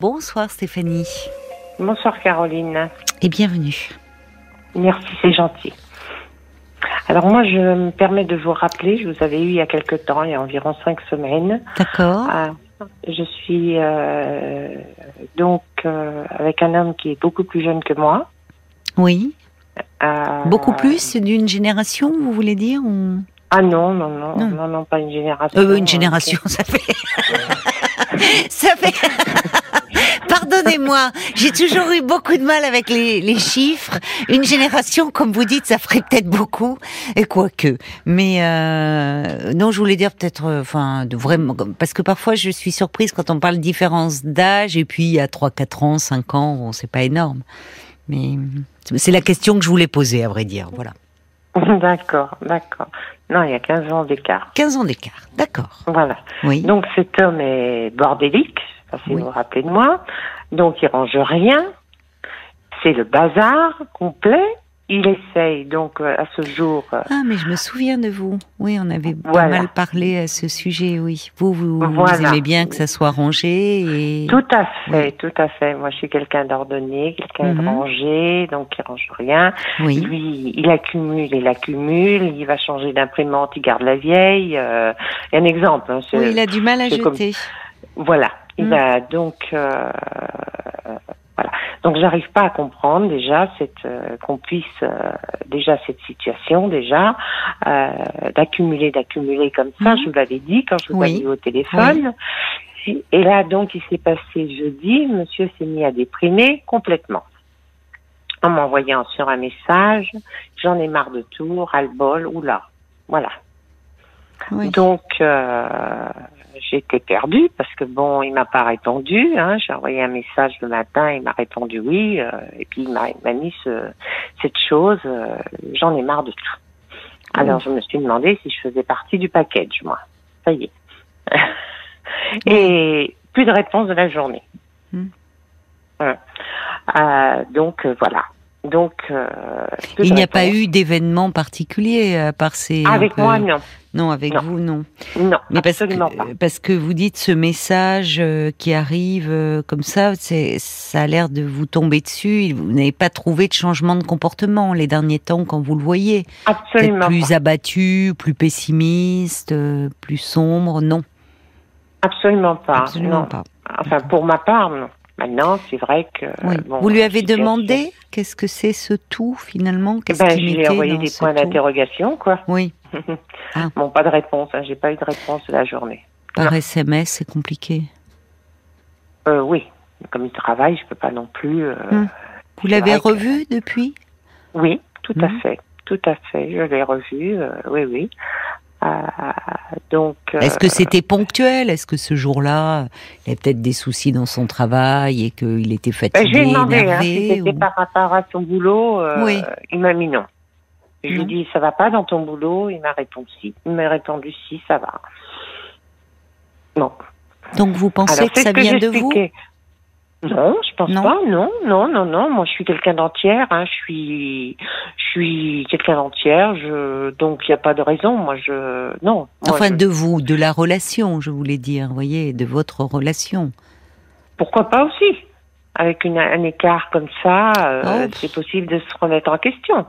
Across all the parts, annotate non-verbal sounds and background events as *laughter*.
Bonsoir Stéphanie. Bonsoir Caroline. Et bienvenue. Merci, c'est gentil. Alors moi, je me permets de vous rappeler, je vous avais eu il y a quelque temps, il y a environ cinq semaines. D'accord. Euh, je suis euh, donc euh, avec un homme qui est beaucoup plus jeune que moi. Oui. Euh, Beaucoup plus d'une génération, vous voulez dire ou... Ah non, non, non, Non. non, non, pas une génération. Euh, Une génération, ça fait... *laughs* ça fait... *laughs* Pardonnez-moi, j'ai toujours eu beaucoup de mal avec les, les chiffres. Une génération, comme vous dites, ça ferait peut-être beaucoup, et quoique. Mais euh, non, je voulais dire peut-être, euh, enfin, de vraiment, parce que parfois je suis surprise quand on parle de différence d'âge, et puis il y a 3, 4 ans, 5 ans, bon, c'est pas énorme. Mais c'est la question que je voulais poser, à vrai dire. Voilà. *laughs* D'accord, d'accord. Non, il y a 15 ans d'écart. 15 ans d'écart, d'accord. Voilà. Oui. Donc cet homme est bordélique, je sais pas si Oui. vous vous rappelez de moi. Donc il range rien. C'est le bazar complet. Il essaye donc euh, à ce jour. euh, Ah, mais je me souviens de vous. Oui, on avait pas Voilà. mal parlé à ce sujet, oui. Vous, vous, vous aimez bien que ça soit rangé et... Tout à fait, Oui. tout à fait. Moi, je suis quelqu'un d'ordonné, quelqu'un de Mhm. rangé, donc il range rien. Oui, Lui, il accumule, il accumule. Il va changer d'imprimante, il garde la vieille. Euh, il y a un exemple. hein, oui, il a du mal à comme- jeter. Voilà. Il Mm. a donc euh, voilà. Donc j'arrive pas à comprendre déjà cette euh, qu'on puisse euh, déjà cette situation déjà euh, d'accumuler d'accumuler comme ça. Mhm. Je vous l'avais dit quand je vous Oui. avais eu au téléphone. Et là donc il s'est passé jeudi, Monsieur s'est mis à déprimer complètement. En m'envoyant sur un message, j'en ai marre de tout, ras-le-bol, oula. Voilà. Oui. Donc, j'étais perdue parce que bon, il m'a pas répondu. Hein. J'ai envoyé un message le matin, il m'a répondu oui, euh, et puis il m'a mis ce, cette chose. euh, J'en ai marre de tout. Alors, je me suis demandé si je faisais partie du package, moi. Ça y est. *laughs* et plus de réponse de la journée. Voilà. Euh, donc euh, voilà. Donc, euh, Il n'y a pas eu d'événement particulier à part ces... un Avec peu- moi, non, Non, avec Non. vous, non. non, Mais parce absolument que, pas. parce que vous dites ce message euh, qui arrive euh, comme ça, c'est ça a l'air de vous tomber dessus. Vous n'avez pas trouvé de changement de comportement les derniers temps quand vous le voyez. Absolument plus pas. abattu, plus pessimiste, euh, plus sombre. Non, Absolument pas. absolument non. pas. Enfin, pour ma part, non. Maintenant, c'est vrai que. Oui. bon, vous lui avez demandé qu'est-ce que c'est ce tout finalement? Qu'est-ce Ben, qui je lui ai mettait envoyé dans des points d'interrogation, quoi. Oui, *laughs* Ah. Bon, pas de réponse. Hein. J'ai pas eu de réponse de la journée. par Non. SMS, c'est compliqué. Euh, oui. Comme il travaille, je peux pas non plus. euh, Hmm. Vous l'avez que- revu depuis? Oui, tout à Mhm. fait. Tout à fait. Je l'ai revu. euh, oui, oui. Euh, donc. euh, Est-ce que c'était ponctuel? Est-ce que ce jour-là, il y avait peut-être des soucis dans son travail et qu'il était ben, fatigué, je lui ai demandé hein, si énervé c'était ou- par rapport à son boulot. euh, Oui. Il m'a mis non. Je lui ai dit ça va pas dans ton boulot? Il m'a répondu si. Il m'a répondu si, ça va. Non. Donc vous pensez Alors, que ça que vient de vous? Non, je pense Non. pas. Non, non, non, non. Moi, je suis quelqu'un d'entière. Hein. Je suis, je suis quelqu'un d'entière. Je, donc, il n'y a pas de raison. Moi, je, non. Moi, Enfin, je- de vous, de la relation, je voulais dire, vous voyez, de votre relation. Pourquoi pas aussi? Avec une, un écart comme ça, euh, Oh. c'est possible de se remettre en question.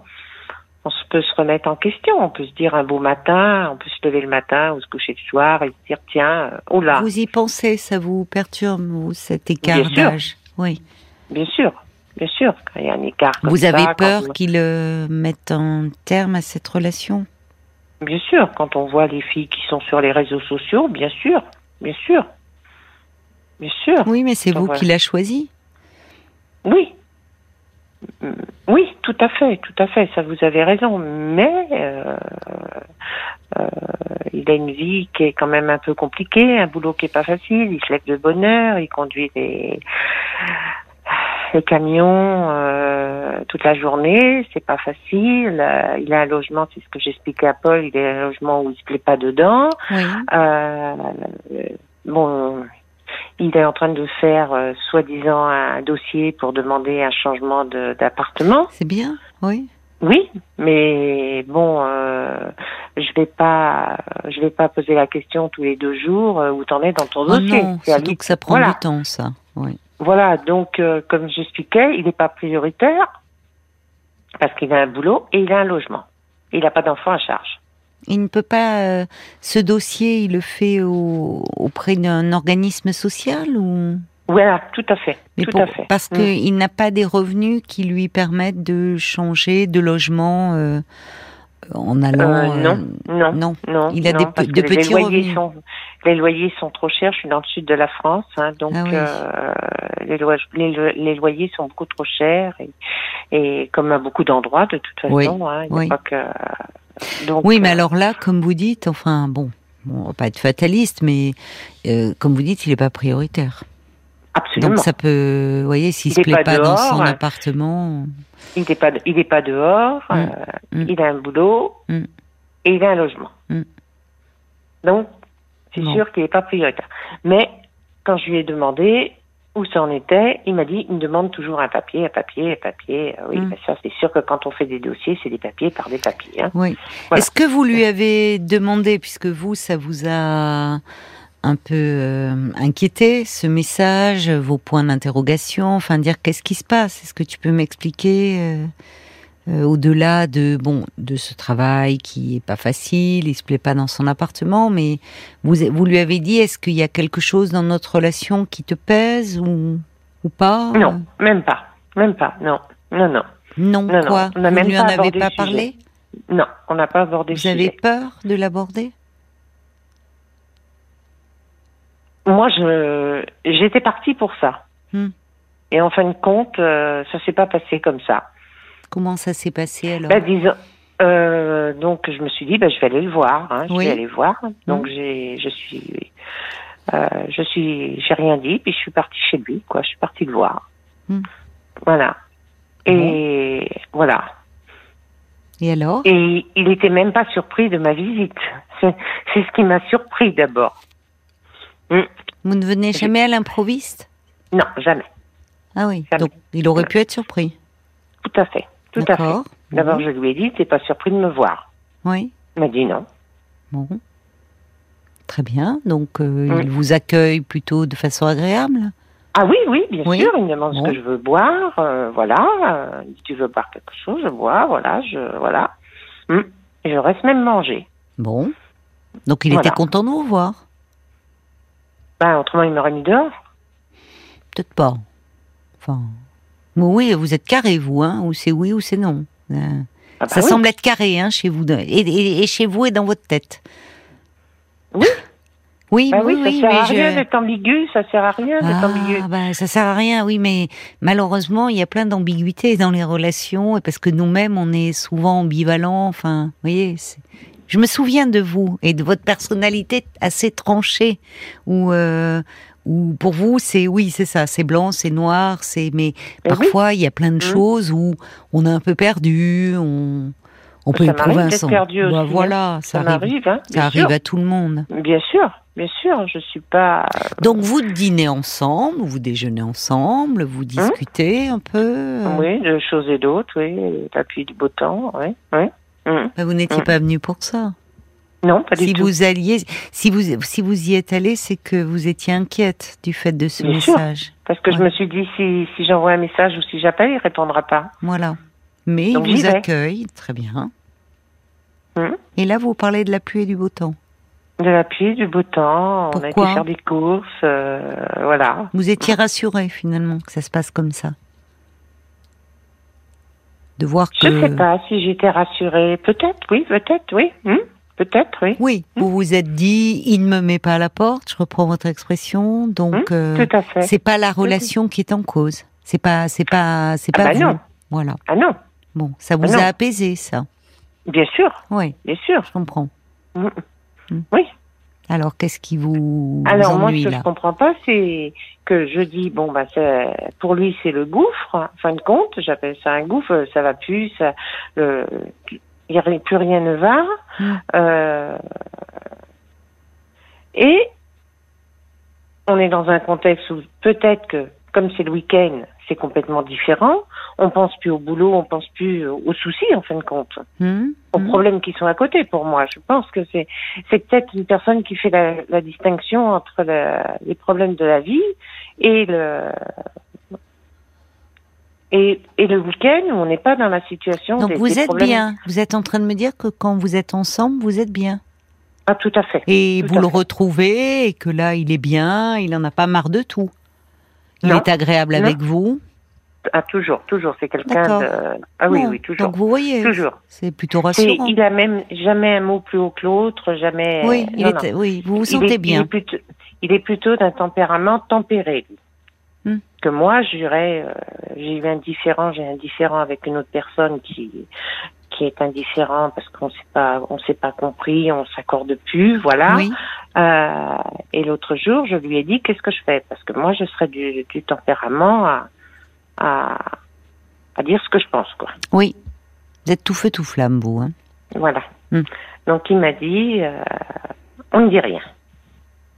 On peut se remettre en question. On peut se dire un beau matin, on peut se lever le matin ou se coucher le soir et se dire tiens, euh, oh là, Vous y pensez, ça vous perturbe, vous, cet écart d'âge? Oui. bien sûr, bien sûr, quand il y a un écart comme Vous ça. avez peur on- qu'il euh, mette un terme à cette relation? Bien sûr, quand on voit les filles qui sont sur les réseaux sociaux, bien sûr, bien sûr, bien sûr, Oui, mais c'est vous qui l'a choisi. oui, oui, tout à fait, tout à fait, ça vous avez raison, mais euh, euh, il a une vie qui est quand même un peu compliquée, un boulot qui est pas facile, il se lève de bonne heure, il conduit des les camions euh, toute la journée, c'est pas facile. Euh, il a un logement, c'est ce que j'expliquais à Paul, il a un logement où il se plaît pas dedans. Oui. Euh, bon, il est en train de faire euh, soi-disant un dossier pour demander un changement de- d'appartement. C'est bien, oui. Oui, mais bon, euh, je vais pas, je vais pas poser la question tous les deux jours euh, où t'en es dans ton Oh dossier. non, surtout que ça prend Voilà. du temps, ça. Oui. voilà, donc euh, comme j'expliquais, il n'est pas prioritaire parce qu'il a un boulot et il a un logement. Il n'a pas d'enfant à charge. Il ne peut pas. euh, ce dossier, il le fait au- auprès d'un organisme social ou? Voilà, tout à fait, Mais tout pour- à fait. Parce Mm. qu'il n'a pas des revenus qui lui permettent de changer de logement euh, en allant. Euh, non, euh, non, non. non. Il a non, des de que les petits loyers revenus. Sont, les loyers sont trop chers. Je suis dans le sud de la France, hein, donc Ah oui. euh, les, lois- les, lo- les loyers sont beaucoup trop chers et, et comme à beaucoup d'endroits de toute façon, Oui, hein, il oui. pas que. Donc, Oui, mais alors là, comme vous dites, enfin bon, on va pas être fataliste, mais comme vous dites, il n'est pas prioritaire. Absolument. Donc ça peut, vous voyez, s'il Il se plaît pas pas, dans son appartement, Il n'est pas, il est pas dehors. Mm. euh, Mm. Il a un boulot Mm. et il a un logement. Donc, c'est Bon. sûr qu'il n'est pas prioritaire. Mais quand je lui ai demandé où ça en était, il m'a dit il me demande toujours un papier, un papier, un papier. Euh, Oui, Mm. mais ça c'est sûr que quand on fait des dossiers, c'est des papiers par des papiers. hein. oui. Voilà. Est-ce que vous lui avez demandé, puisque vous, ça vous a un peu euh, inquiété, ce message, vos points d'interrogation, enfin dire qu'est-ce qui se passe? Est-ce que tu peux m'expliquer euh, euh, au-delà de bon de ce travail qui est pas facile, il se plaît pas dans son appartement, mais vous vous lui avez dit est-ce qu'il y a quelque chose dans notre relation qui te pèse ou ou pas? Non, même pas, même pas. Non, non, non, non, non, quoi? On n'a Vous même lui en avez pas parlé? Non. On n'a pas abordé Vous le avez sujet. peur de l'aborder? Moi, je j'étais partie pour ça. Hmm. Et en fin de compte, euh, ça s'est pas passé comme ça. Comment ça s'est passé alors? Bah, disons, euh, donc je me suis dit, bah, je vais aller le voir. Hein, je Oui. vais aller voir. Donc Mhm. j'ai, je suis, euh, je suis, j'ai rien dit, puis je suis partie chez lui, quoi. Je suis partie le voir. Mhm. Voilà. Et voilà. Et alors? Et il était même pas surpris de ma visite. *laughs* C'est, c'est ce qui m'a surpris d'abord. Hmm. Vous ne venez jamais à l'improviste? Non, jamais. Ah oui. Jamais. Donc il aurait pu être surpris. Tout à fait. Tout à fait. D'abord, je lui ai dit, t'es pas surpris de me voir. Oui. Il m'a dit non. Bon. Très bien. Donc euh, il vous accueille plutôt de façon agréable. Ah oui, oui, bien Oui. sûr. Il me demande Bon. ce que je veux boire. euh, voilà. Euh, tu veux boire quelque chose, je bois. Voilà, je voilà. Et je reste même manger. Bon. Donc il Voilà. était content de vous voir. Ben, autrement, il m'aurait mis dehors. Peut-être pas. Enfin. Mais oui, vous êtes carré vous, hein Ou c'est oui ou c'est non. Euh, Ah bah ça oui. semble être carré, hein, chez vous, et, et- et chez vous et dans votre tête. Oui. *laughs* Oui, Ben oui, oui, ça sert mais à je- rien d'être ambigu. Ça sert à rien d'être ambigu. Ah, bah, ça sert à rien, oui, mais malheureusement, il y a plein d'ambiguïtés dans les relations, et parce que nous-mêmes, on est souvent ambivalents. Enfin, vous voyez, je me souviens de vous et de votre personnalité assez tranchée, où, euh, où pour vous, c'est oui, c'est ça, c'est blanc, c'est noir, c'est. Mais Eh parfois, il y a plein de Mhm. choses où on est un peu perdu, on, on peut Ça éprouver un sens. perdu aussi, Bah, hein. voilà, ça, Ça arrive. hein. Ça arrive sûr. à tout le monde. Bien sûr, bien sûr. Je suis pas. Donc vous dînez ensemble, vous déjeunez ensemble, vous discutez un peu. euh, Hein Oui, de choses et d'autres, oui. La pluie du beau temps, oui. oui. Hum. bah, vous n'étiez Mm. pas venu pour ça. Non, pas du Si tout. vous alliez, si vous si vous y êtes allé, c'est que vous étiez inquiète du fait de ce Bien sûr. message. Parce que je me suis dit, si, si j'envoie un message ou si j'appelle, il répondra pas. Voilà. Mais Donc, il vous accueille, très bien. Hum. Et là, vous parlez de la pluie et du beau temps. De la pluie, du beau temps, on a été faire des courses, euh, voilà. Vous étiez rassuré finalement que ça se passe comme ça. De voir que. Je sais pas si j'étais rassurée. Peut-être, oui, peut-être, oui. Hum, Peut-être, oui. Oui, vous vous êtes dit, il ne me met pas à la porte. Je reprends votre expression. Donc. Hum, euh, Tout à fait. C'est pas la relation qui est en cause. C'est pas, c'est pas, c'est Ah pas bah vous. non. Voilà. Ah non, Bon, ça vous Ah non. a apaisé, ça. bien sûr, Oui, bien sûr. je comprends. Hum. Oui. Alors, qu'est-ce qui vous, Alors vous moi, ce que là je comprends pas, c'est que je dis bon bah c'est pour lui c'est le gouffre. En fin de compte, j'appelle ça un gouffre. Ça va plus, ça, le, plus rien ne va. Mm. Euh, et on est dans un contexte où peut-être que comme c'est le week-end, c'est complètement différent. On pense plus au boulot, on pense plus aux soucis en fin de compte, Hum, aux hum. problèmes qui sont à côté. Pour moi, je pense que c'est c'est peut-être une personne qui fait la, la distinction entre la- les problèmes de la vie et le et, et le week-end où on n'est pas dans la situation. Donc des- vous des êtes problèmes- bien. Vous êtes en train de me dire que quand vous êtes ensemble, vous êtes bien. Ah, tout à fait. Et Tout vous le fait. retrouvez et que là, il est bien, il en a pas marre de tout. Il est agréable Non. avec vous. Ah, toujours, toujours. C'est quelqu'un de. Ah oui, Non. oui, toujours. Donc vous voyez, Toujours. c'est plutôt rassurant. il a même jamais un mot plus haut que l'autre, jamais. Oui, il est- oui, vous vous Il sentez est- bien. Il est plutôt, il est plutôt d'un tempérament tempéré. lui. Hmm. Que moi, je dirais, euh, j'ai eu un différent, j'ai un différent avec une autre personne qui qui est indifférent parce qu'on s'est pas, on s'est pas compris, on s'accorde plus, voilà. Oui, Euh, et l'autre jour, je lui ai dit qu'est-ce que je fais? Parce que moi, je serais du, du tempérament à, à à dire ce que je pense, quoi. oui. Vous êtes tout feu tout flamme, vous. Hein. Voilà. Hmm. Donc il m'a dit, euh, on ne dit rien.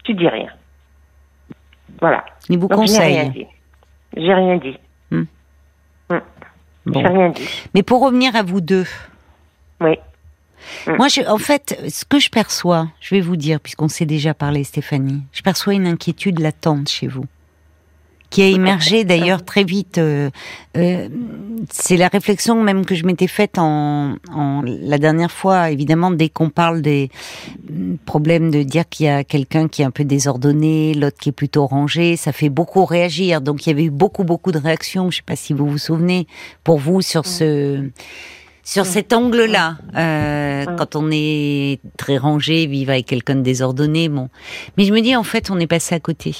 Tu dis rien. Voilà. Il vous Donc, je n'ai rien conseille. dit. J'ai rien dit. Bon. J'ai rien dit. Mais pour revenir à vous deux, Oui. Mm. moi, je, en fait, ce que je perçois, je vais vous dire, puisqu'on s'est déjà parlé, Stéphanie, je perçois une inquiétude latente chez vous, qui a émergé d'ailleurs très vite. euh, euh, c'est la réflexion même que je m'étais faite en, en la dernière fois, évidemment, dès qu'on parle des mm, problèmes de dire qu'il y a quelqu'un qui est un peu désordonné, l'autre qui est plutôt rangé, ça fait beaucoup réagir. Donc il y avait eu beaucoup, beaucoup de réactions. Je sais pas si vous vous souvenez, pour vous sur ce sur cet angle-là, euh, Mm. quand on est très rangé, vivre avec quelqu'un de désordonné, bon. Mais je me dis, en fait, on est passé à côté.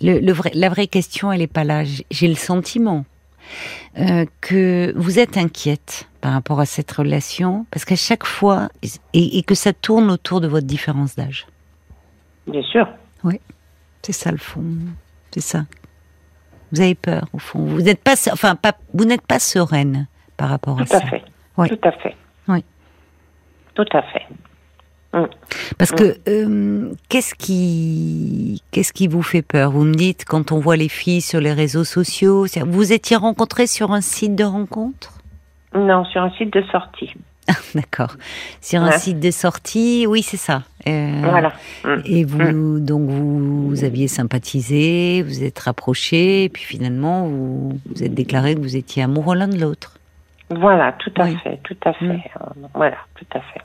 Le, le vrai, la vraie question, elle est pas là. J'ai- le sentiment euh, que vous êtes inquiète par rapport à cette relation, parce qu'à chaque fois, et, et que ça tourne autour de votre différence d'âge. Bien sûr. C'est ça le fond. C'est ça. Vous avez peur, au fond. Vous n'êtes pas, enfin, pas, vous n'êtes pas sereine par rapport Tout à ça. à fait. Oui. Tout à fait. Oui. Tout à fait. Parce que euh, qu'est-ce qui qu'est-ce qui vous fait peur? Vous me dites quand on voit les filles sur les réseaux sociaux, vous étiez rencontrés sur un site de rencontre? Non, sur un site de sortie. D'accord. Sur un site de sortie, oui, c'est ça. Euh, Voilà. Mm. Et vous donc vous, vous aviez sympathisé, vous êtes rapprochés, et puis finalement vous vous êtes déclaré que vous étiez amoureux l'un de l'autre. Voilà, tout à Oui. fait, tout à fait. Voilà, tout à fait.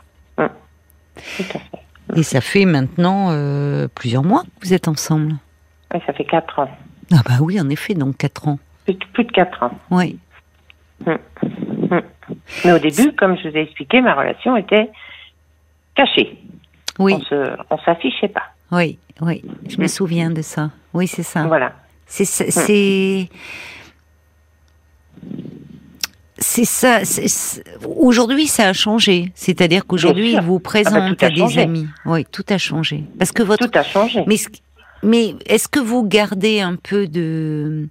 Tout à fait. Et ça fait maintenant euh, plusieurs mois que vous êtes ensemble. Oui, ça fait quatre ans. Ah bah oui, en effet, donc quatre ans. Plus, plus de quatre ans. Oui. Mais au début, comme je vous ai expliqué, ma relation était cachée. Oui, On on s'affichait pas. oui, oui. Je me souviens de ça. Oui, c'est ça. Voilà. C'est c'est ça. Aujourd'hui, ça a changé. C'est-à-dire qu'aujourd'hui, il vous présente Ah bah, a à des changé. amis. Oui, tout a changé. Parce que votre Tout a changé. mais mais est-ce que vous gardez un peu de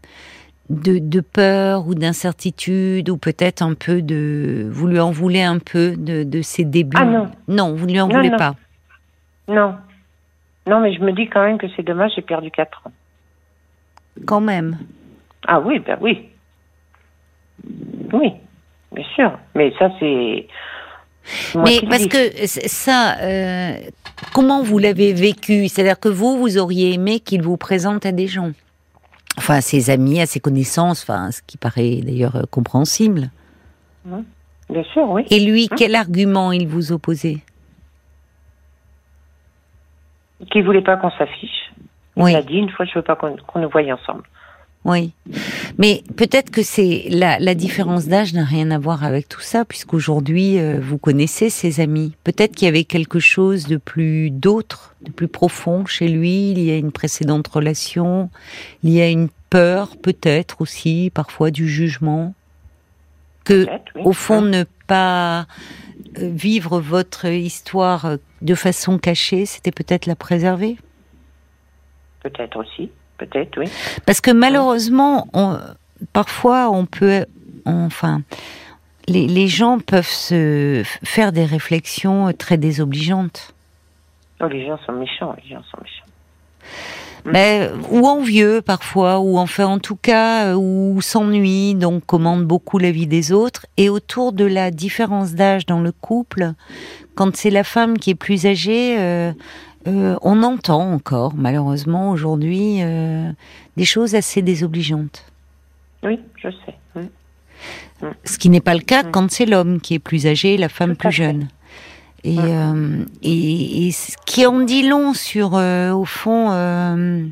de, de peur ou d'incertitude ou peut-être un peu de vous lui en voulez un peu de, de ses débuts? Ah non. non vous ne lui en Non, voulez non. pas? Non. Non, mais je me dis quand même que c'est dommage, j'ai perdu quatre ans. quand même Ah oui, ben oui. Oui, bien sûr. Mais ça, c'est. Mais parce que ça, euh, comment vous l'avez vécu? C'est-à-dire que vous, vous auriez aimé qu'il vous présente à des gens, enfin à ses amis, à ses connaissances, enfin ce qui paraît d'ailleurs euh, compréhensible. Bien sûr, oui. Et lui, Hein? quel argument il vous opposait? Qui voulait pas qu'on s'affiche. Il Oui. m'a dit une fois, je veux pas qu'on qu'on nous voie ensemble. Oui, mais peut-être que c'est la, la différence d'âge n'a rien à voir avec tout ça, puisqu'aujourd'hui euh, vous connaissez ses amis. Peut-être qu'il y avait quelque chose de plus d'autre, de plus profond chez lui. Il y a une précédente relation, il y a une peur, peut-être aussi parfois du jugement, que oui. au fond ne pas euh, vivre votre histoire euh, de façon cachée, c'était peut-être la préserver? Peut-être aussi. Peut-être, oui. Parce que malheureusement, on- parfois, on peut, enfin, les, les gens peuvent se faire des réflexions très désobligeantes. Oh, les gens sont méchants, les gens sont méchants. Ben, ou envieux parfois, ou enfin en tout cas, euh, ou s'ennuie, donc commande beaucoup la vie des autres. Et autour de la différence d'âge dans le couple, quand c'est la femme qui est plus âgée, euh, euh, on entend encore, malheureusement aujourd'hui, des choses assez désobligeantes. Oui, je sais. Ce qui n'est pas le cas quand c'est l'homme qui est plus âgé et la femme plus jeune. Et, euh, et, et, ce qui en dit long sur, euh, au fond, euh,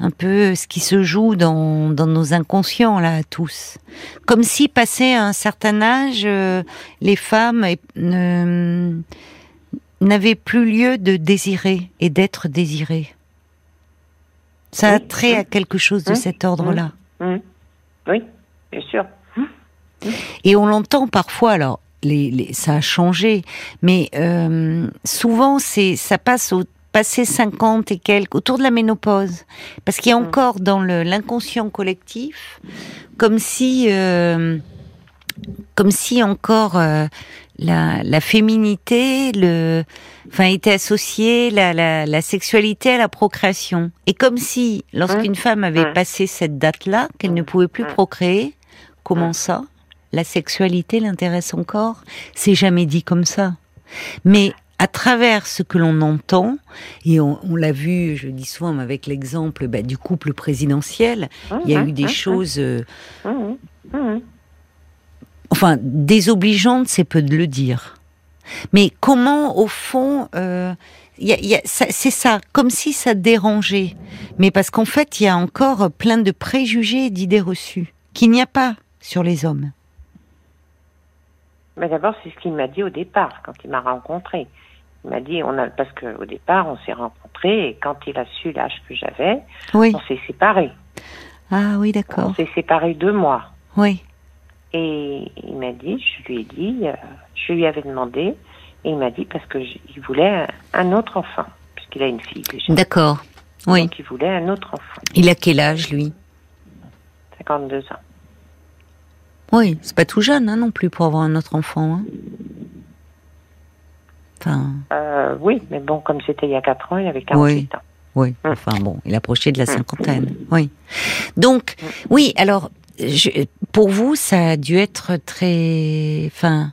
un peu ce qui se joue dans, dans nos inconscients, là, tous. Comme si, passé un certain âge, les femmes n'avaient plus lieu de désirer et d'être désirées. Ça a trait à quelque chose de cet ordre-là. Oui, bien sûr. Et on l'entend parfois, alors les, ça a changé, mais euh, souvent c'est ça passe au passé 50 et quelques, autour de la ménopause, parce qu'il y a mm. encore dans l'inconscient collectif, comme si, euh, comme si encore euh, la, la, féminité, le, enfin, était associée la, la, la, sexualité à la procréation, et comme si, lorsqu'une mm. femme avait passé cette date-là, qu'elle ne pouvait plus procréer, comment ça? La sexualité l'intéresse encore? C'est jamais dit comme ça. Mais à travers ce que l'on entend, et on, l'a vu, je dis souvent avec l'exemple bah, du couple présidentiel, il y a eu des choses, euh, enfin, désobligeantes, c'est peu de le dire. Mais comment, au fond, euh, c'est ça, comme si ça dérangeait. Mais parce qu'en fait, il y a encore plein de préjugés et d'idées reçues qu'il n'y a pas sur les hommes. Mais d'abord, c'est ce qu'il m'a dit au départ, quand il m'a rencontré. Il m'a dit, on a, parce qu'au départ, on s'est rencontrés et quand il a su l'âge que j'avais, on s'est séparés. Ah oui, d'accord. On s'est séparés deux mois. Oui. Et il m'a dit, je lui ai dit, euh, je lui avais demandé, et il m'a dit parce que il voulait un, autre enfant, puisqu'il a une fille déjà. D'accord. Oui. Donc il voulait un autre enfant. Il a quel âge, lui? 52 ans. Oui, c'est pas tout jeune hein, non plus pour avoir un autre enfant. Hein. Enfin... Euh, oui, mais bon, comme c'était il y a 4 ans, il avait 48 ans. Oui, hum. enfin bon, il approchait de la hum. cinquantaine. Oui. Donc, oui, alors, pour vous, ça a dû être très. Enfin,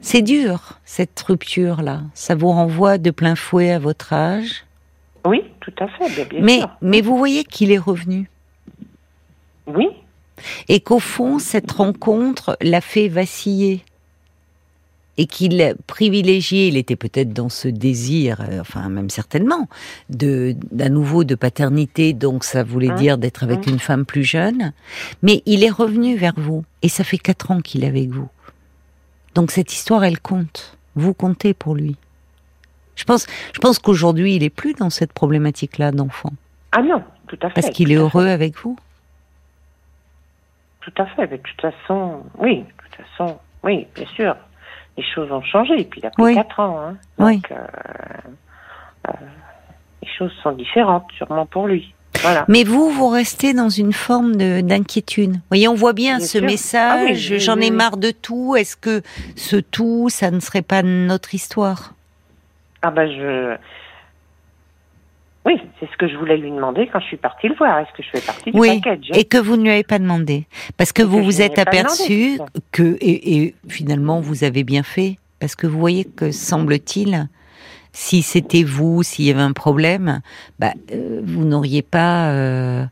c'est dur, cette rupture-là. Ça vous renvoie de plein fouet à votre âge? Oui, tout à fait, bien, mais, Mais vous voyez qu'il est revenu Oui, et qu'au fond, cette rencontre l'a fait vaciller et qu'il privilégiait, il était peut-être dans ce désir, euh, enfin même certainement, de d'un nouveau de paternité, donc ça voulait hein dire d'être avec hein une femme plus jeune, mais il est revenu vers vous et ça fait quatre ans qu'il est avec vous. Donc cette histoire, elle compte. Vous comptez pour lui. Je pense, je pense qu'aujourd'hui, il est plus dans cette problématique-là d'enfant. Ah non, tout à fait. Parce qu'il est heureux avec vous. Tout à fait. Mais de toute façon, oui, de toute façon, oui, bien sûr. Les choses ont changé. Et puis il a pris 4 ans. Hein. Donc, euh, euh, les choses sont différentes, sûrement pour lui. Voilà. Mais vous, vous restez dans une forme d'inquiétude. Voyez, on voit bien, ce message. Ah j'en ai marre de tout. Est-ce que ce tout, ça ne serait pas notre histoire? Ah ben, je oui, c'est ce que je voulais lui demander quand je suis partie le voir. Est-ce que je fais partie du oui, package Et que vous ne lui avez pas demandé. Parce que vous vous êtes aperçu que, et, finalement, vous avez bien fait. Parce que vous voyez que, semble-t-il, si c'était vous, s'il y avait un problème, bah, euh, vous n'auriez pas, euh,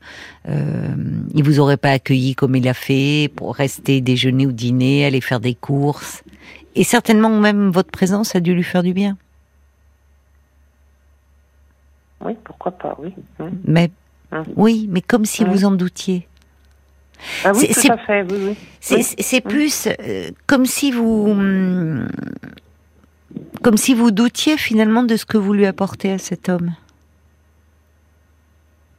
euh, il vous aurait pas accueilli comme il a fait pour rester déjeuner ou dîner, aller faire des courses. Et certainement même votre présence a dû lui faire du bien. Oui, pourquoi pas, oui. Hum. Mais, hum. Oui, mais comme si vous en doutiez. Ah oui, tout à fait, oui, oui. C'est hum. plus euh, comme si vous... Comme si vous doutiez finalement de ce que vous lui apportez à cet homme.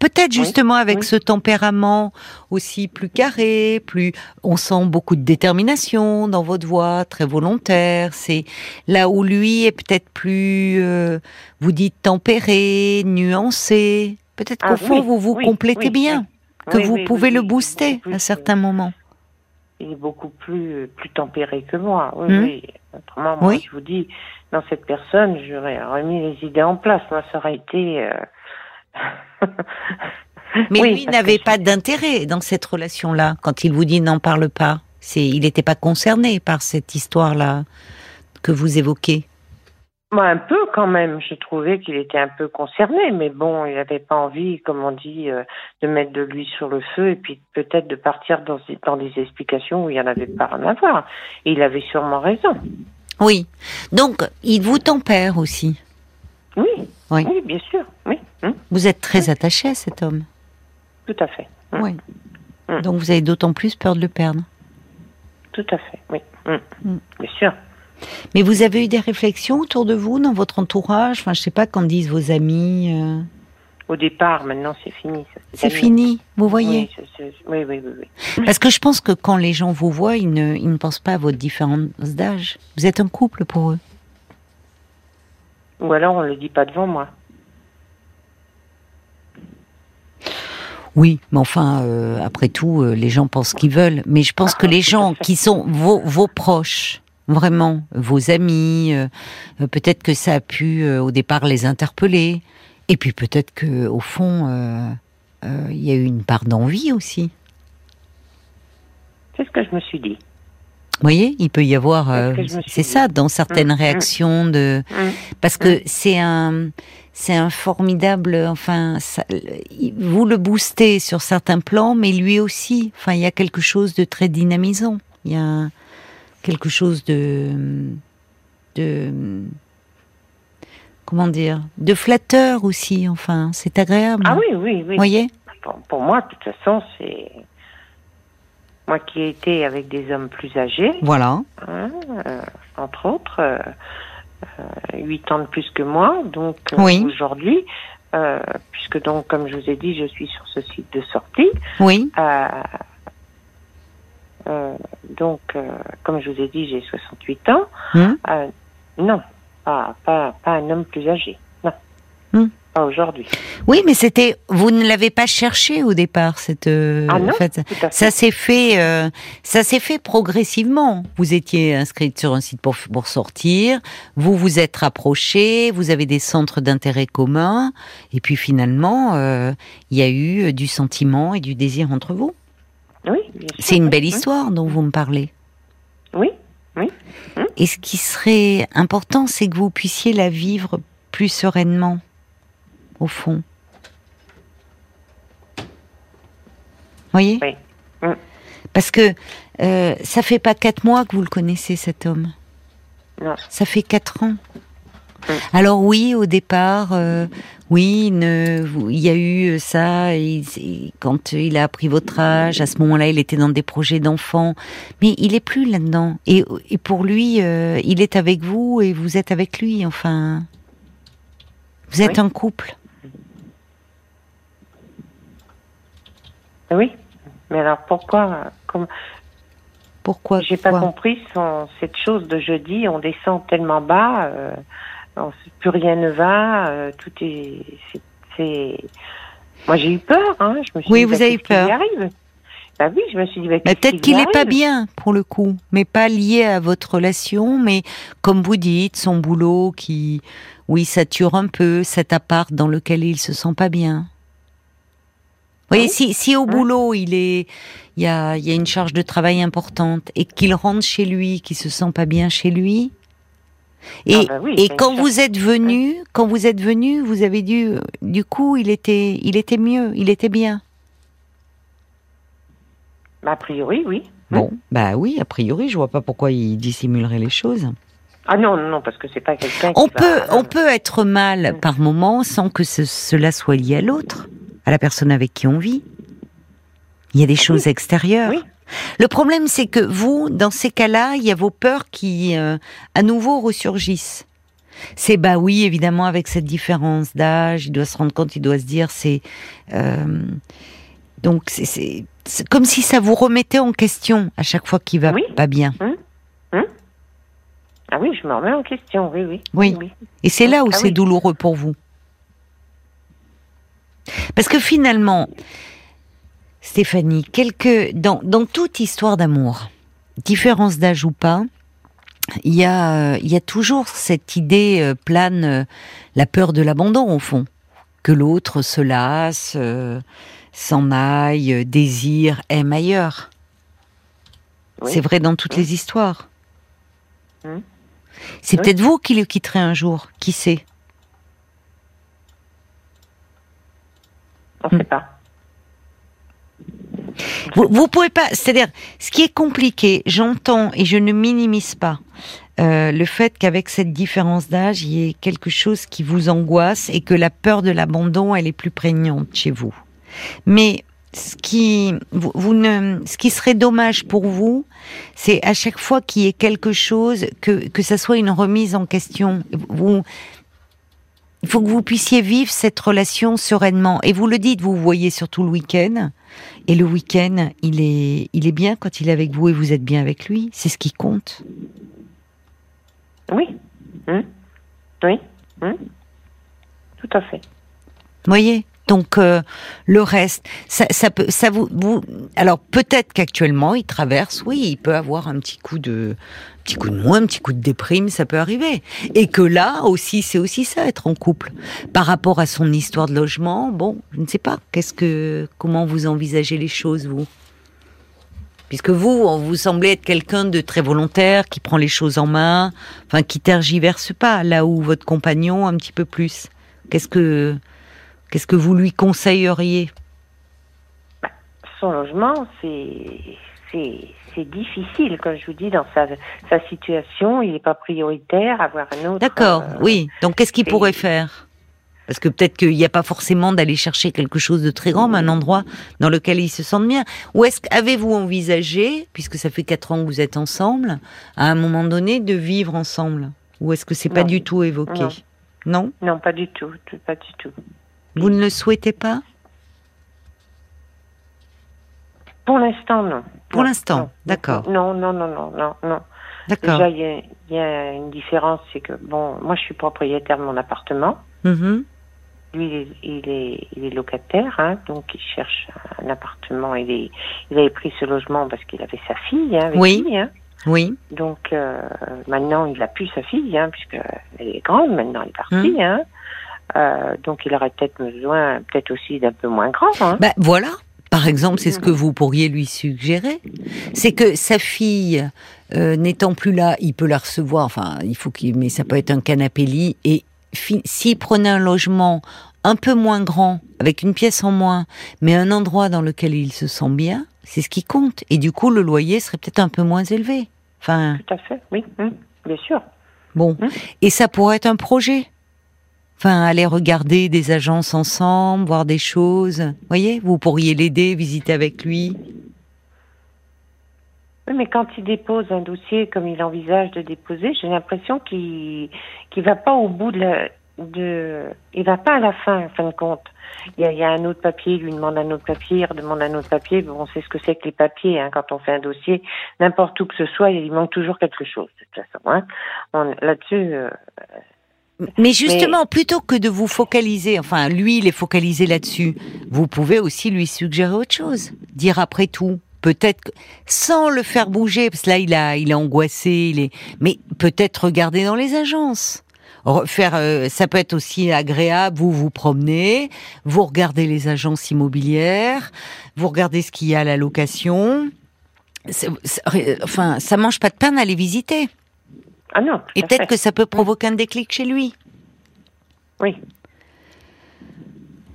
Peut-être justement avec ce tempérament aussi plus carré, plus on sent beaucoup de détermination dans votre voix, très volontaire. C'est là où lui est peut-être plus, euh, vous dites tempéré, nuancé. Peut-être qu'au ah fond vous vous complétez bien, que vous pouvez le booster à certains moments. Il est beaucoup plus plus tempéré que moi. Oui, hmm. oui. Autrement, moi, je vous dis, dans cette personne, j'aurais remis les idées en place. Moi, ça aurait été. Euh, Mais Oui, lui n'avait pas d'intérêt dans cette relation-là. Quand il vous dit n'en parle pas, c'est, il n'était pas concerné par cette histoire-là que vous évoquez. Moi, un peu quand même. Je trouvais qu'il était un peu concerné, mais bon, il n'avait pas envie, comme on dit, euh, de mettre de l'huile sur le feu et puis peut-être de partir dans, des- dans des explications où il n'y en avait pas rien à voir. Et il avait sûrement raison. Oui. Donc, il vous tempère aussi. Oui, Oui. oui, bien sûr. Oui, hum, Vous êtes très attaché à cet homme. tout à fait. Hum, Oui. Mm. Donc, vous avez d'autant plus peur de le perdre. Tout à fait, oui. Mm. Bien sûr. Mais vous avez eu des réflexions autour de vous, dans votre entourage? Enfin, je sais pas qu'en disent vos amis. euh, Au départ, maintenant, c'est fini. C'est fini, vous voyez? oui, oui, oui, oui. *laughs* Parce que je pense que quand les gens vous voient, ils ne, ils ne pensent pas à votre différence d'âge. Vous êtes un couple pour eux. Ou alors, on le dit pas devant moi. Oui, mais enfin, euh, après tout, euh, les gens pensent ce qu'ils veulent. Mais je pense que les gens *laughs* qui sont vos, vos proches, vraiment, vos amis, euh, peut-être que ça a pu au départ les interpeller. Et puis peut-être que au fond, il y a eu une part d'envie aussi. C'est ce que je me suis dit. Vous voyez, il peut y avoir, euh, c'est ça, dans certaines Mm, mm. réactions de, Hum. parce que c'est un, c'est un formidable, enfin, ça- vous le boostez sur certains plans, mais lui aussi. Enfin, il y a quelque chose de très dynamisant. Il y a quelque chose de, de, comment dire, de flatteur aussi. Enfin, c'est agréable. Ah oui, oui, oui. Vous voyez? Pour, pour moi, de toute façon, c'est. Moi qui ai été avec des hommes plus âgés, Voilà. hein, euh, entre autres, euh, euh, 8 ans de plus que moi, donc euh, Oui. aujourd'hui, euh, puisque donc, comme je vous ai dit, je suis sur ce site de sortie, Oui. euh, euh, donc, euh, comme je vous ai dit, j'ai 68 ans, Hum. euh, non, pas, pas, pas un homme plus âgé. Pas aujourd'hui. Oui, mais c'était, vous ne l'avez pas cherché au départ cette. euh, Ah non, en fait, tout à fait. Ça s'est fait, euh, ça s'est fait progressivement. Vous étiez inscrite sur un site pour, pour sortir, vous vous êtes rapprochés, vous avez des centres d'intérêt communs, et puis finalement, euh, il y a eu du sentiment et du désir entre vous. Oui, C'est une oui, belle oui. histoire dont vous me parlez. Oui, Et ce qui serait important, c'est que vous puissiez la vivre plus sereinement, au fond. Voyez Oui. Mm. Parce que euh, ça fait pas quatre mois que vous le connaissez cet homme. Non. Ça fait quatre ans. Mm. Alors oui, au départ, euh, oui, ne- vous- il y a eu ça. il- il- quand il a appris votre âge, à ce moment-là, il était dans des projets d'enfants, mais il est plus là-dedans. Et, et pour lui, euh, il est avec vous et vous êtes avec lui. Enfin, vous êtes Oui. un couple. Oui. Mais alors pourquoi comme, Pourquoi J'ai pas compris son, cette chose de jeudi. On descend tellement bas, euh, on- plus rien ne va. euh, tout est. c'est- Moi j'ai eu peur. Hein, je me suis Oui, dit, vous bah, avez eu peur. arrive? Bah oui, je me suis dit. Bah, Mais peut-être qui qu'il n'est pas bien pour le coup, mais pas lié à votre relation, mais comme vous dites, son boulot qui, oui, sature un peu cet appart dans lequel il se sent pas bien. Voyez, Oui. si, si au boulot il est, il y a, il y a une charge de travail importante et qu'il rentre chez lui, qu'il se sent pas bien chez lui. Et, Ah bah oui, et quand vous êtes venu, quand vous êtes venu, vous avez dû, du coup, il était, il était mieux, il était bien. Bah, a priori, oui. Bon, bah oui, a priori, je vois pas pourquoi il dissimulerait les choses. Ah non, non, non, parce que c'est pas quelqu'un. On qui peut, va- on peut être mal Mm. par moment sans que ce- cela soit lié à l'autre, à la personne avec qui on vit. Il y a des choses extérieures. Oui. Le problème, c'est que vous, dans ces cas-là, il y a vos peurs qui, euh, à nouveau, ressurgissent. C'est bah oui, évidemment, avec cette différence d'âge, il doit se rendre compte, il doit se dire, c'est euh, donc c'est- c'est c'est comme si ça vous remettait en question à chaque fois qu'il va Oui. pas bien. Ah oui, je me remets en question. Oui, oui. Oui. Et c'est là où Ah c'est oui. douloureux pour vous. Parce que finalement, Stéphanie, quelque, dans, dans toute histoire d'amour, différence d'âge ou pas, il y a, euh, il y a toujours cette idée euh, plane, euh, la peur de l'abandon au fond. que l'autre se lasse, euh, s'en aille, désire, aime ailleurs. Oui. C'est vrai dans toutes les histoires. C'est peut-être vous qui le quitterez un jour, qui sait? On sait pas. Vous, vous pouvez pas, c'est-à-dire, ce qui est compliqué, j'entends et je ne minimise pas euh, le fait qu'avec cette différence d'âge, il y ait quelque chose qui vous angoisse et que la peur de l'abandon, elle est plus prégnante chez vous. Mais ce qui, vous, vous ne, ce qui serait dommage pour vous, c'est à chaque fois qu'il y ait quelque chose, que, que ça soit une remise en question. Vous, il faut que vous puissiez vivre cette relation sereinement. Et vous le dites, vous voyez surtout le week-end. Et le week-end, il est, il est bien quand il est avec vous et vous êtes bien avec lui. C'est ce qui compte. Oui. Hmm. Oui. Hmm. Tout à fait. voyez? Donc euh, le reste, ça, peut, ça vous alors peut-être qu'actuellement il traverse, oui, il peut avoir un petit coup de, petit coup de moins, un petit coup de déprime, ça peut arriver, et que là aussi, c'est aussi ça être en couple. Par rapport à son histoire de logement, bon, je ne sais pas, qu'est-ce que, comment vous envisagez les choses vous? Puisque vous, vous semblez être quelqu'un de très volontaire, qui prend les choses en main, enfin qui tergiverse pas, là où votre compagnon un petit peu plus. Qu'est-ce que Qu'est-ce que vous lui conseilleriez? Son logement, c'est difficile, comme je vous dis, dans sa sa situation. Il n'est pas prioritaire. Avoir un autre. D'accord, euh, oui. Donc qu'est-ce qu'il pourrait faire? Parce que peut-être qu'il n'y a pas forcément d'aller chercher quelque chose de très grand, mais un endroit dans lequel il se sente bien. Ou est-ce qu'avez-vous envisagé, puisque ça fait quatre ans que vous êtes ensemble, à un moment donné de vivre ensemble? Ou est-ce que c'est pas du tout évoqué? Non. Non? Non, pas du tout- pas du tout. Vous ne le souhaitez pas Pour l'instant, non. Pour l'instant, d'accord. Non, non, non, non, non, non. D'accord. Déjà, il y, a- il y a une différence, c'est que bon, moi, je suis propriétaire de mon appartement. Mhm. Lui, il est, il est, il est locataire, hein, donc il cherche un appartement. Il, est, il avait pris ce logement parce qu'il avait sa fille hein, avec Oui. lui. Hein. Oui. Donc euh, maintenant, il a plus sa fille, hein, puisque elle est grande maintenant, elle est partie. Hein. Euh, donc il aurait peut-être besoin, peut-être aussi d'un peu moins grand. Hein. Ben voilà. Par exemple, c'est ce que vous pourriez lui suggérer. C'est que sa fille, euh, n'étant plus là, il peut la recevoir. Enfin, il faut qu'il, mais ça peut être un canapé lit. Et s'il prenait un logement un peu moins grand, avec une pièce en moins, mais un endroit dans lequel il se sent bien, c'est ce qui compte. Et du coup, le loyer serait peut-être un peu moins élevé. Enfin, Tout à fait, oui, hum, bien sûr. bon. Hum. Et ça pourrait être un projet. Enfin, aller regarder des agences ensemble, voir des choses. Voyez, vous pourriez l'aider, visiter avec lui. Oui, mais quand il dépose un dossier comme il envisage de déposer, j'ai l'impression qu'il qu'il va pas au bout de la, de, il va pas à la fin, en fin de compte. Il y a, un autre papier, il lui demande un autre papier, il redemande un autre papier. Bon, on sait ce que c'est que les papiers, hein, quand on fait un dossier, n'importe où que ce soit, il manque toujours quelque chose, de toute façon. Hein. Là-dessus, euh, Mais justement, plutôt que de vous focaliser, enfin, lui, il est focalisé là-dessus, vous pouvez aussi lui suggérer autre chose. Dire après tout, peut-être, sans le faire bouger, parce que là, il a, il est angoissé, il est, mais peut-être regarder dans les agences. Re- Faire, euh, ça peut être aussi agréable. Vous vous promenez, vous regardez les agences immobilières, vous regardez ce qu'il y a à la location. Enfin, ça mange pas de pain d'aller visiter. Ah non. Et peut-être que ça peut provoquer un déclic chez lui. Oui.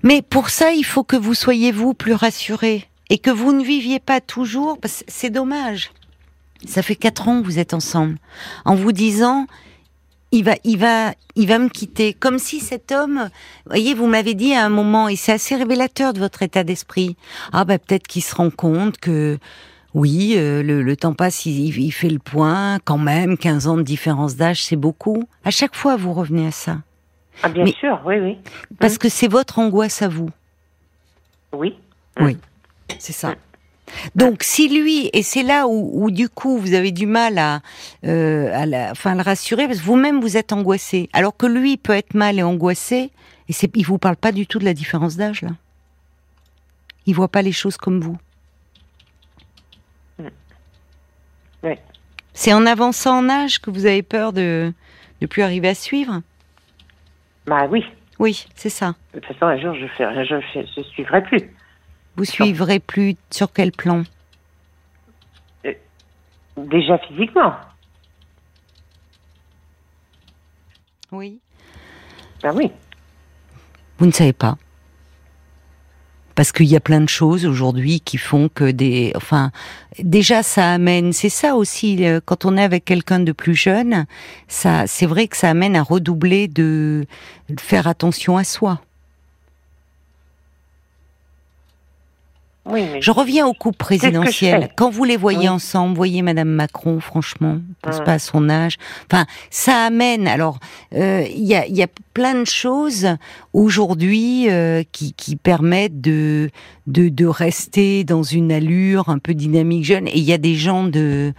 Mais pour ça, il faut que vous soyez vous plus rassuré et que vous ne viviez pas toujours, parce que c'est dommage. Ça fait quatre ans que vous êtes ensemble, en vous disant, il va, il va, il va me quitter, comme si cet homme, voyez, vous m'avez dit à un moment, et c'est assez révélateur de votre état d'esprit. Ah bah peut-être qu'il se rend compte que, oui, euh, le, le temps passe, il, il fait le point, quand même, 15 ans de différence d'âge, c'est beaucoup. À chaque fois, vous revenez à ça, Ah, bien Mais- sûr, oui, oui. parce que c'est votre angoisse à vous. Oui. Oui, c'est ça. Donc, si lui, et c'est là où, où, du coup vous avez du mal à, euh, à, la, enfin, à le rassurer, parce que vous-même vous êtes angoissé, alors que lui peut être mal et angoissé, et c'est, il vous parle pas du tout de la différence d'âge là. Il voit pas les choses comme vous. C'est en avançant en âge que vous avez peur de de plus arriver à suivre. Bah oui. Oui, c'est ça. De toute façon, un jour, je ne je, je, je, suivrai plus. Vous suivrez plus sur quel plan euh, Déjà physiquement. Oui. Ben oui. Vous ne savez pas parce qu'il y a plein de choses aujourd'hui qui font que des, enfin, déjà ça amène, c'est ça aussi quand on est avec quelqu'un de plus jeune, ça, c'est vrai que ça amène à redoubler de faire attention à soi. Je reviens au couple présidentiel. Quand vous les voyez ensemble, voyez Madame Macron, franchement, je pense pas à son âge. Enfin, ça amène. Alors, euh, il y, a, y, a, plein de choses aujourd'hui euh, qui, qui, permettent de, de, de rester dans une allure un peu dynamique jeune. Et il y a des gens de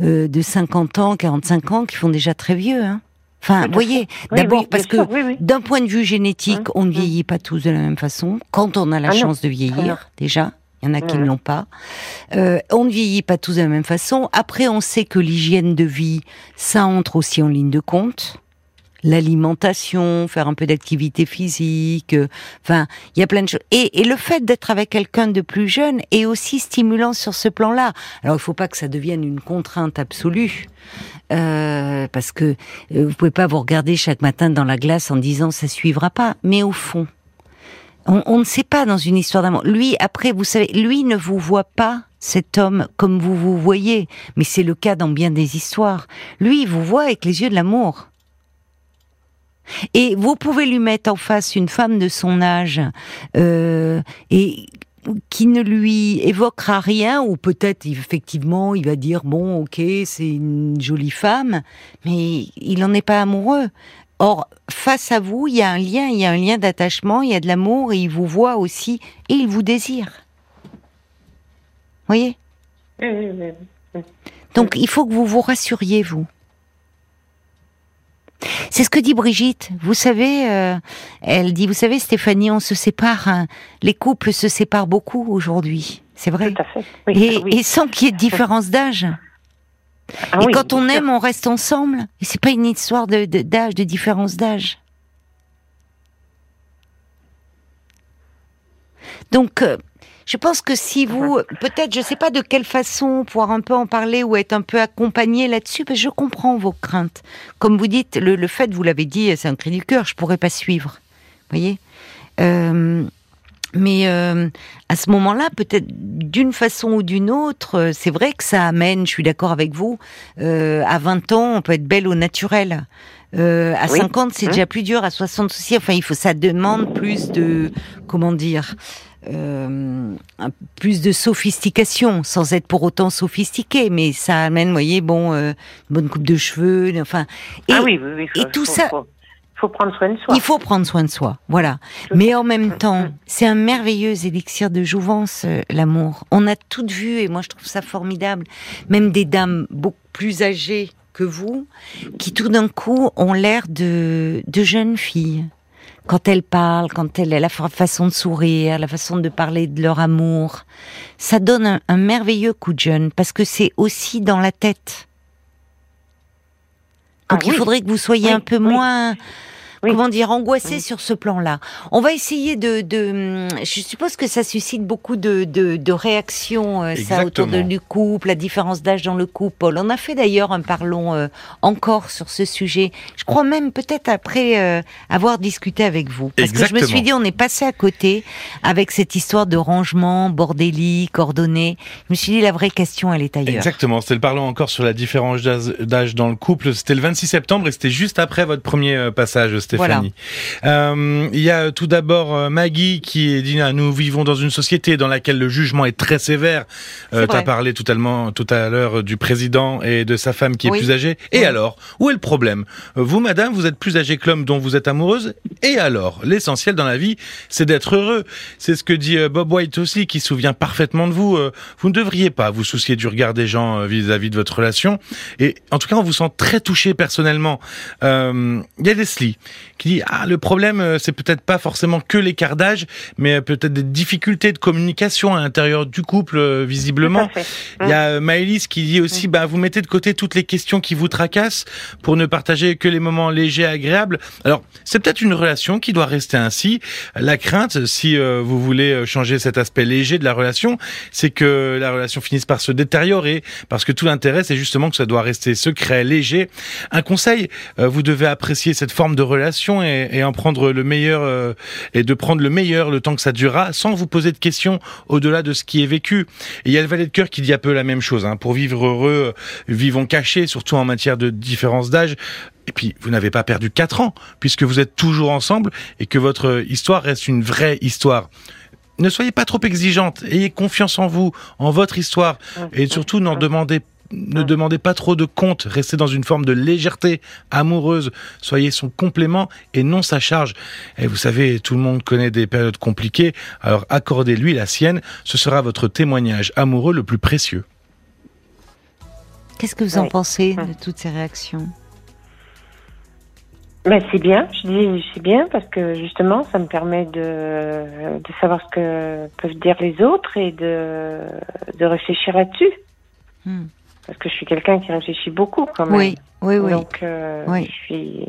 euh, de 50 ans, 45 ans qui font déjà très vieux. Hein. Enfin, vous voyez, d'abord parce que d'un point de vue génétique, on ne vieillit pas tous de la même façon. Quand on a la ah chance de vieillir, déjà, il y en a qui ne l'ont pas. Euh, on ne vieillit pas tous de la même façon. Après, on sait que l'hygiène de vie, ça entre aussi en ligne de compte. L'alimentation, faire un peu d'activité physique, euh, enfin, il y a plein de choses. Et, et le fait d'être avec quelqu'un de plus jeune est aussi stimulant sur ce plan-là. Alors, il faut pas que ça devienne une contrainte absolue, euh, parce que vous pouvez pas vous regarder chaque matin dans la glace en disant ça suivra pas. Mais au fond, on, ne sait pas dans une histoire d'amour. Lui, après, vous savez, lui ne vous voit pas cet homme comme vous vous voyez, mais c'est le cas dans bien des histoires. Lui, il vous voit avec les yeux de l'amour. Et vous pouvez lui mettre en face une femme de son âge euh, et qui ne lui évoquera rien, ou peut-être effectivement il va dire bon ok c'est une jolie femme, mais il n'en est pas amoureux. Or, face à vous, il y a un lien, il y a un lien d'attachement, il y a de l'amour, et il vous voit aussi, et il vous désire. Voyez? Donc, il faut que vous vous rassuriez, vous. C'est ce que dit Brigitte. Vous savez, euh, elle dit, vous savez, Stéphanie, on se sépare. Hein. Les couples se séparent beaucoup aujourd'hui. C'est vrai. Tout à fait. et, et, sans qu'il y ait de différence d'âge. Ah et quand on aime, on reste ensemble. Et c'est pas une histoire de, d'âge, de, différence d'âge. Donc, euh, je pense que si vous, peut-être, je sais pas de quelle façon pouvoir un peu en parler ou être un peu accompagné là-dessus, parce que je comprends vos craintes. Comme vous dites, le, fait, vous l'avez dit, c'est un cri du cœur, je pourrais pas suivre. Vous voyez? Euh, mais euh, à ce moment-là, peut-être d'une façon ou d'une autre, euh, c'est vrai que ça amène, je suis d'accord avec vous, euh, à 20 ans, on peut être belle au naturel. Euh, à 50, c'est hein? déjà plus dur. À 60 aussi, enfin, il faut, ça demande plus de, comment dire, euh, plus de sophistication, sans être pour autant sophistiqué, mais ça amène, vous voyez, bon, euh, une bonne coupe de cheveux, enfin. Et, ah oui, oui, oui, et tout ça faut prendre soin de soi. Il faut prendre soin de soi, voilà. Mais en même temps, c'est un merveilleux élixir de jouvence, euh, l'amour. On a toutes vu, et moi je trouve ça formidable, même des dames beaucoup plus âgées que vous, qui tout d'un coup ont l'air de, de jeunes filles. Quand elles parlent, quand elles, la façon de sourire, la façon de parler de leur amour, ça donne un, merveilleux coup de jeune, parce que c'est aussi dans la tête. Donc ah il faudrait que vous soyez un peu moins comment dire, angoissé sur ce plan-là. On va essayer de, de, je suppose que ça suscite beaucoup de, de, de réactions, euh, ça, autour de, du couple, la différence d'âge dans le couple. Paul, on a fait d'ailleurs un parlons euh, encore sur ce sujet. Je crois même peut-être après euh, avoir discuté avec vous. Parce que je me suis dit, on est passé à côté avec cette histoire de rangement, bordélique, ordonné. Je me suis dit, la vraie question, elle est ailleurs. Exactement. C'était le parlons encore sur la différence d'âge dans le couple. C'était le 26 septembre et c'était juste après votre premier passage, Stéphanie. Euh, il y a tout d'abord euh, Maggie qui dit ah, nous vivons dans une société dans laquelle le jugement est très sévère. Euh, tu as parlé à, tout à l'heure du président et de sa femme qui est plus âgée. Et alors, où est le problème? Vous, madame, vous êtes plus âgée que l'homme dont vous êtes amoureuse. Et alors, l'essentiel dans la vie, c'est d'être heureux. C'est ce que dit euh, Bob White aussi, qui se souvient parfaitement de vous. Vous ne devriez pas vous soucier du regard des gens vis-à-vis de votre relation. Et en tout cas, on vous sent très touché personnellement. Il y a Leslie qui dit ah le problème euh, c'est peut-être pas forcément que l'écart d'âge, mais peut-être des difficultés de communication à l'intérieur du couple visiblement. Il y a Maëlys qui dit aussi bah vous mettez de côté toutes les questions qui vous tracassent pour ne partager que les moments légers et agréables. Alors c'est peut-être une relation qui doit rester ainsi. La crainte, si vous voulez changer cet aspect léger de la relation, c'est que la relation finisse par se détériorer, parce que tout l'intérêt, c'est justement que ça doit rester secret, léger. Un conseil, euh, vous devez apprécier cette forme de relation et, en prendre le meilleur, euh, et de prendre le meilleur le temps que ça durera, sans vous poser de questions au-delà de ce qui est vécu. Et il y a le valet de cœur qui dit un peu la même chose. Hein. Pour vivre heureux, vivons cachés, surtout en matière de différence d'âge. Et puis, vous n'avez pas perdu quatre ans, puisque vous êtes toujours ensemble et que votre histoire reste une vraie histoire ne soyez pas trop exigeante, ayez confiance en vous, en votre histoire, et surtout n'en demandez ne demandez pas trop de comptes, restez dans une forme de légèreté amoureuse, soyez son complément et non sa charge. Et vous savez, tout le monde connaît des périodes compliquées, alors accordez-lui la sienne, ce sera votre témoignage amoureux le plus précieux. Qu'est-ce que vous en pensez de toutes ces réactions? Ben, c'est bien, je dis c'est bien parce que justement ça me permet de, de savoir ce que peuvent dire les autres et de, de réfléchir là-dessus. Hmm. Parce que je suis quelqu'un qui réfléchit beaucoup quand même. Oui, oui, oui. Donc euh, oui. je suis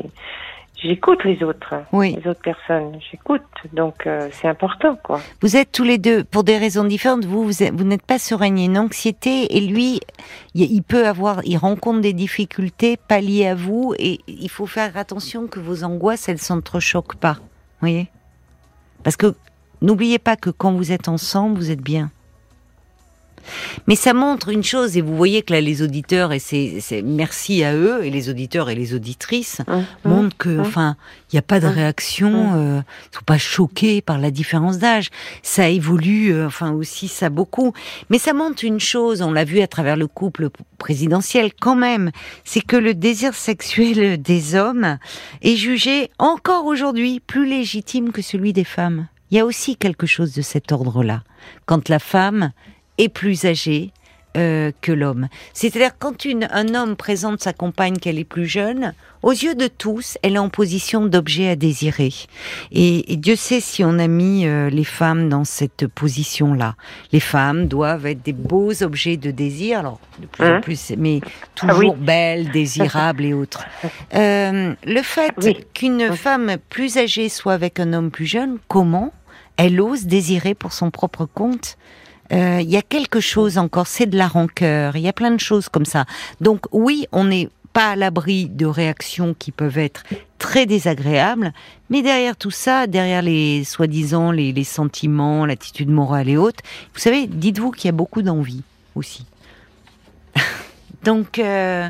j'écoute les autres, les autres personnes, j'écoute. Donc euh, c'est important, quoi. Vous êtes tous les deux pour des raisons différentes. Vous, vous, vous n'êtes pas serein, une anxiété, et lui, il peut avoir, il rencontre des difficultés pas liées à vous, et il faut faire attention que vos angoisses, elles s'entrechoquent pas. Vous voyez? Parce que n'oubliez pas que quand vous êtes ensemble, vous êtes bien. Mais ça montre une chose, et vous voyez que là, les auditeurs, et c'est merci à eux, et les auditeurs et les auditrices, hum, hum, montrent que, hum. enfin, il n'y a pas de réaction, euh, ils sont pas choqués par la différence d'âge. Ça évolue, euh, enfin aussi, ça beaucoup. Mais ça montre une chose, on l'a vu à travers le couple présidentiel quand même, c'est que le désir sexuel des hommes est jugé encore aujourd'hui plus légitime que celui des femmes. Il y a aussi quelque chose de cet ordre-là. Quand la femme est plus âgé euh, que l'homme. C'est-à-dire quand une, un homme présente sa compagne qu'elle est plus jeune, aux yeux de tous, elle est en position d'objet à désirer. Et, Dieu sait si on a mis euh, les femmes dans cette position-là. Les femmes doivent être des beaux objets de désir, alors de plus en hein plus, mais ah toujours belles, désirables et autres. *laughs* Euh, le fait qu'une femme plus âgée soit avec un homme plus jeune, comment elle ose désirer pour son propre compte euh, il y a quelque chose encore, c'est de la rancœur, il y a plein de choses comme ça. Donc oui, on n'est pas à l'abri de réactions qui peuvent être très désagréables, mais derrière tout ça, derrière les soi-disant les, sentiments, l'attitude morale et autres, vous savez, dites-vous qu'il y a beaucoup d'envie aussi. *laughs* Donc euh,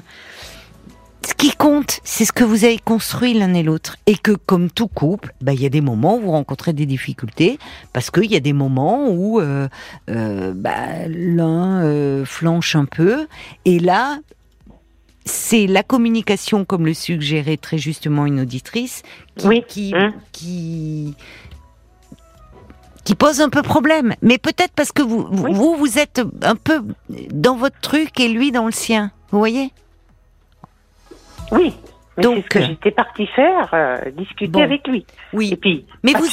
ce qui compte, c'est ce que vous avez construit l'un et l'autre. Et que, comme tout couple, bah, il y a des moments où vous rencontrez des difficultés, parce qu'il y a des moments où euh, euh, bah, l'un euh, flanche un peu. Et là, c'est la communication, comme le suggérait très justement une auditrice, qui, hein qui, qui, pose un peu problème. Mais peut-être parce que vous, vous, vous êtes un peu dans votre truc et lui dans le sien. Vous voyez? Oui. Donc, c'est ce que euh, j'étais partie faire, euh, discuter avec lui. Oui. Et puis, mais vous,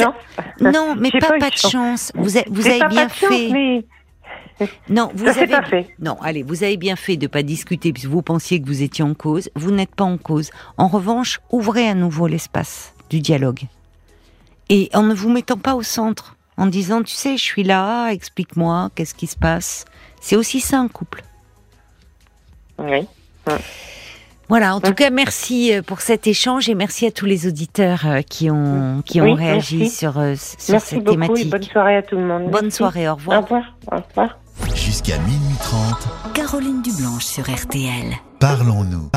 non, *laughs* mais pas, pas, de chance. Vous, avez, vous avez bien fait. mais... *laughs* Non, vous avez pas fait. non. Allez, vous avez bien fait de pas discuter puisque vous pensiez que vous étiez en cause. Vous n'êtes pas en cause. En revanche, ouvrez à nouveau l'espace du dialogue et en ne vous mettant pas au centre, en disant, tu sais, je suis là, explique-moi, qu'est-ce qui se passe. C'est aussi ça un couple. Oui. Voilà, en tout cas, merci euh, pour cet échange et merci à tous les auditeurs euh, qui ont, qui ont réagi sur, euh, sur merci cette beaucoup thématique. bonne soirée à tout le monde. Bonne soirée, au revoir. Au revoir. Au revoir. Jusqu'à minuit 30. Caroline Dublanche sur RTL. Parlons-nous.